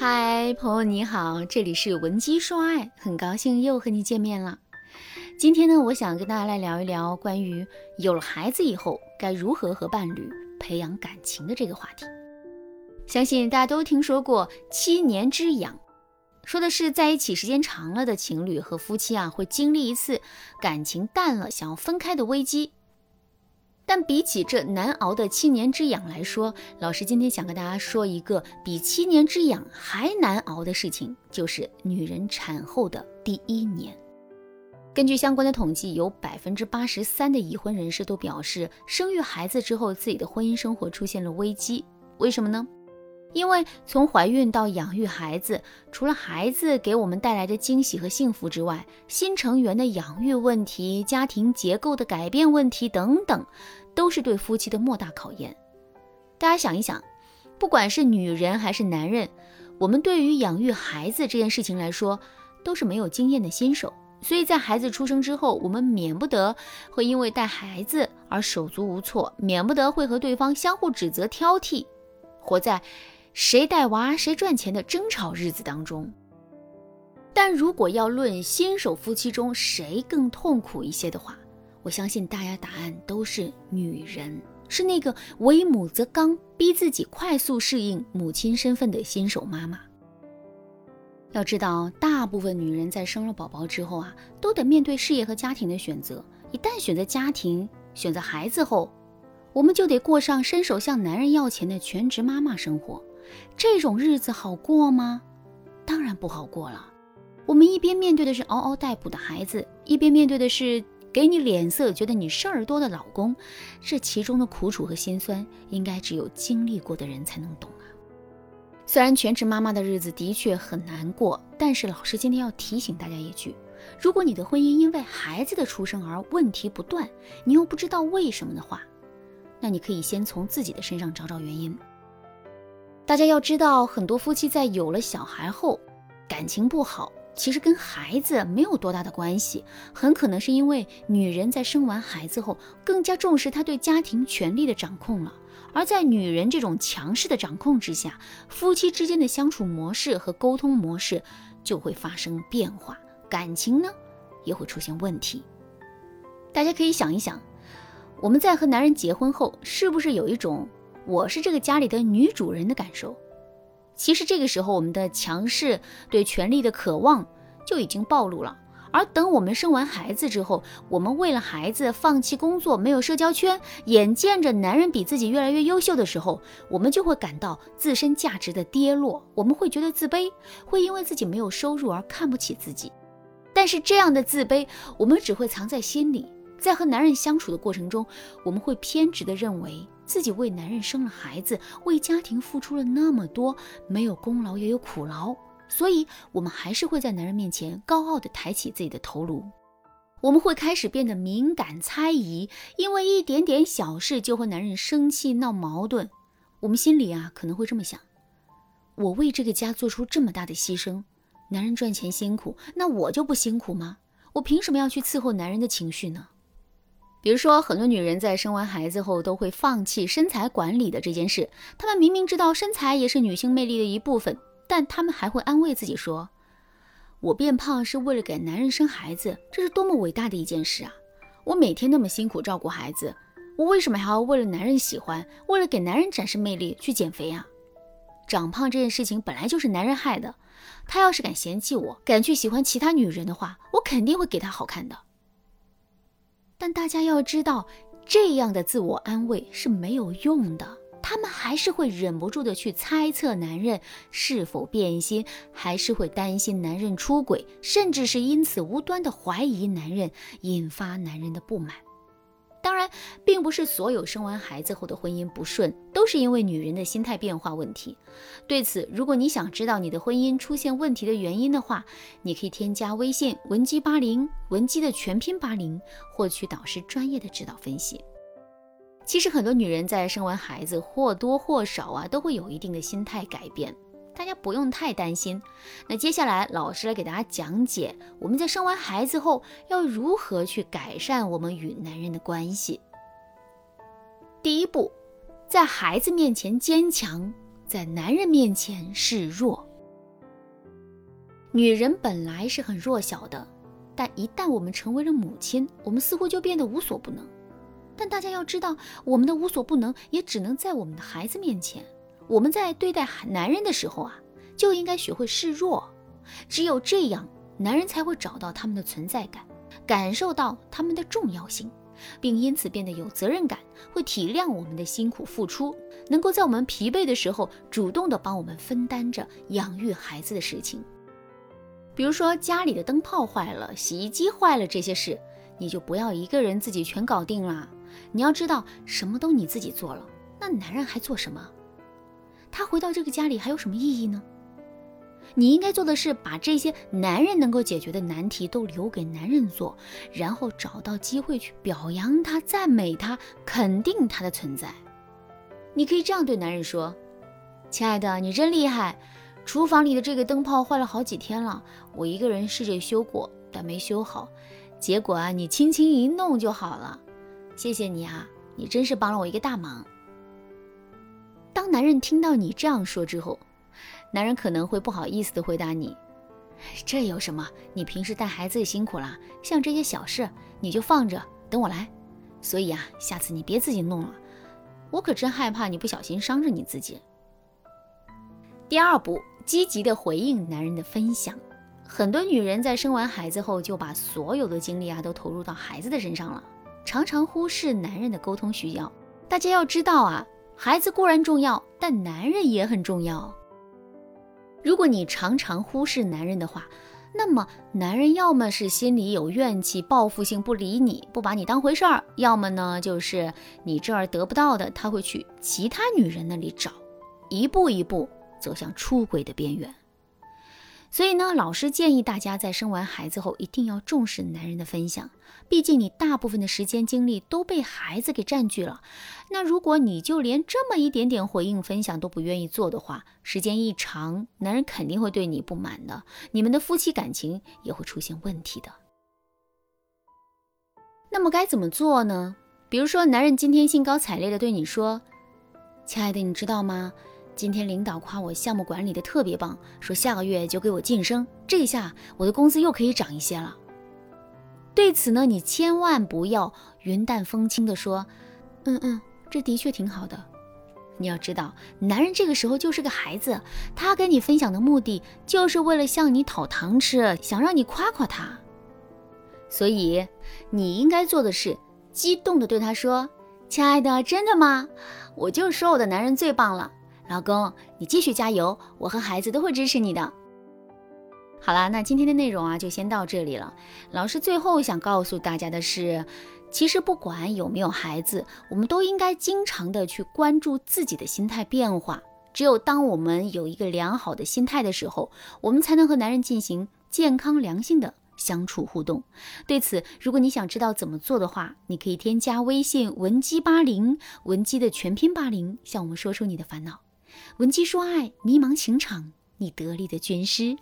嗨，朋友你好，这里是文姬说爱，很高兴又和你见面了。今天呢，我想跟大家来聊一聊关于有了孩子以后该如何和伴侣培养感情的这个话题。相信大家都听说过七年之痒，说的是在一起时间长了的情侣和夫妻啊，会经历一次感情淡了想要分开的危机。但比起这难熬的七年之痒来说，老师今天想跟大家说一个比七年之痒还难熬的事情，就是女人产后的第一年。根据相关的统计，有百分之八十三的已婚人士都表示，生育孩子之后，自己的婚姻生活出现了危机。为什么呢？因为从怀孕到养育孩子，除了孩子给我们带来的惊喜和幸福之外，新成员的养育问题、家庭结构的改变问题等等，都是对夫妻的莫大考验。大家想一想，不管是女人还是男人，我们对于养育孩子这件事情来说，都是没有经验的新手。所以在孩子出生之后，我们免不得会因为带孩子而手足无措，免不得会和对方相互指责、挑剔，活在。谁带娃谁赚钱的争吵日子当中，但如果要论新手夫妻中谁更痛苦一些的话，我相信大家答案都是女人，是那个为母则刚，逼自己快速适应母亲身份的新手妈妈。要知道，大部分女人在生了宝宝之后啊，都得面对事业和家庭的选择。一旦选择家庭、选择孩子后，我们就得过上伸手向男人要钱的全职妈妈生活。这种日子好过吗？当然不好过了。我们一边面对的是嗷嗷待哺的孩子，一边面对的是给你脸色、觉得你事儿多的老公。这其中的苦楚和心酸，应该只有经历过的人才能懂啊。虽然全职妈妈的日子的确很难过，但是老师今天要提醒大家一句：如果你的婚姻因为孩子的出生而问题不断，你又不知道为什么的话，那你可以先从自己的身上找找原因。大家要知道，很多夫妻在有了小孩后，感情不好，其实跟孩子没有多大的关系，很可能是因为女人在生完孩子后，更加重视她对家庭权力的掌控了。而在女人这种强势的掌控之下，夫妻之间的相处模式和沟通模式就会发生变化，感情呢也会出现问题。大家可以想一想，我们在和男人结婚后，是不是有一种？我是这个家里的女主人的感受，其实这个时候我们的强势对权力的渴望就已经暴露了。而等我们生完孩子之后，我们为了孩子放弃工作，没有社交圈，眼见着男人比自己越来越优秀的时候，我们就会感到自身价值的跌落，我们会觉得自卑，会因为自己没有收入而看不起自己。但是这样的自卑，我们只会藏在心里。在和男人相处的过程中，我们会偏执地认为自己为男人生了孩子，为家庭付出了那么多，没有功劳也有苦劳，所以我们还是会在男人面前高傲地抬起自己的头颅。我们会开始变得敏感猜疑，因为一点点小事就和男人生气闹矛盾。我们心里啊可能会这么想：我为这个家做出这么大的牺牲，男人赚钱辛苦，那我就不辛苦吗？我凭什么要去伺候男人的情绪呢？比如说，很多女人在生完孩子后都会放弃身材管理的这件事。她们明明知道身材也是女性魅力的一部分，但她们还会安慰自己说：“我变胖是为了给男人生孩子，这是多么伟大的一件事啊！我每天那么辛苦照顾孩子，我为什么还要为了男人喜欢，为了给男人展示魅力去减肥啊？长胖这件事情本来就是男人害的，他要是敢嫌弃我，敢去喜欢其他女人的话，我肯定会给他好看的。”但大家要知道，这样的自我安慰是没有用的。他们还是会忍不住的去猜测男人是否变心，还是会担心男人出轨，甚至是因此无端的怀疑男人，引发男人的不满。当然，并不是所有生完孩子后的婚姻不顺都是因为女人的心态变化问题。对此，如果你想知道你的婚姻出现问题的原因的话，你可以添加微信文姬八零，文姬的全拼八零，获取导师专业的指导分析。其实，很多女人在生完孩子或多或少啊，都会有一定的心态改变。大家不用太担心。那接下来，老师来给大家讲解我们在生完孩子后要如何去改善我们与男人的关系。第一步，在孩子面前坚强，在男人面前示弱。女人本来是很弱小的，但一旦我们成为了母亲，我们似乎就变得无所不能。但大家要知道，我们的无所不能也只能在我们的孩子面前。我们在对待男人的时候啊，就应该学会示弱。只有这样，男人才会找到他们的存在感，感受到他们的重要性，并因此变得有责任感，会体谅我们的辛苦付出，能够在我们疲惫的时候主动的帮我们分担着养育孩子的事情。比如说家里的灯泡坏了，洗衣机坏了这些事，你就不要一个人自己全搞定啦。你要知道，什么都你自己做了，那男人还做什么？他回到这个家里还有什么意义呢？你应该做的是把这些男人能够解决的难题都留给男人做，然后找到机会去表扬他、赞美他、肯定他的存在。你可以这样对男人说：“亲爱的，你真厉害！厨房里的这个灯泡坏了好几天了，我一个人试着修过，但没修好。结果啊，你轻轻一弄就好了。谢谢你啊，你真是帮了我一个大忙。”当男人听到你这样说之后，男人可能会不好意思的回答你：“这有什么？你平时带孩子也辛苦了，像这些小事你就放着，等我来。所以啊，下次你别自己弄了，我可真害怕你不小心伤着你自己。”第二步，积极的回应男人的分享。很多女人在生完孩子后，就把所有的精力啊都投入到孩子的身上了，常常忽视男人的沟通需要。大家要知道啊。孩子固然重要，但男人也很重要。如果你常常忽视男人的话，那么男人要么是心里有怨气、报复性不理你、不把你当回事儿，要么呢就是你这儿得不到的，他会去其他女人那里找，一步一步走向出轨的边缘。所以呢，老师建议大家在生完孩子后一定要重视男人的分享。毕竟你大部分的时间精力都被孩子给占据了。那如果你就连这么一点点回应分享都不愿意做的话，时间一长，男人肯定会对你不满的，你们的夫妻感情也会出现问题的。那么该怎么做呢？比如说，男人今天兴高采烈的对你说：“亲爱的，你知道吗？”今天领导夸我项目管理的特别棒，说下个月就给我晋升，这下我的工资又可以涨一些了。对此呢，你千万不要云淡风轻的说，嗯嗯，这的确挺好的。你要知道，男人这个时候就是个孩子，他跟你分享的目的就是为了向你讨糖吃，想让你夸夸他。所以你应该做的是，激动的对他说：“亲爱的，真的吗？我就说我的男人最棒了。”老公，你继续加油，我和孩子都会支持你的。好啦，那今天的内容啊，就先到这里了。老师最后想告诉大家的是，其实不管有没有孩子，我们都应该经常的去关注自己的心态变化。只有当我们有一个良好的心态的时候，我们才能和男人进行健康良性的相处互动。对此，如果你想知道怎么做的话，你可以添加微信文姬八零，文姬的全拼八零，向我们说出你的烦恼。闻鸡说爱，迷茫情场，你得力的军师。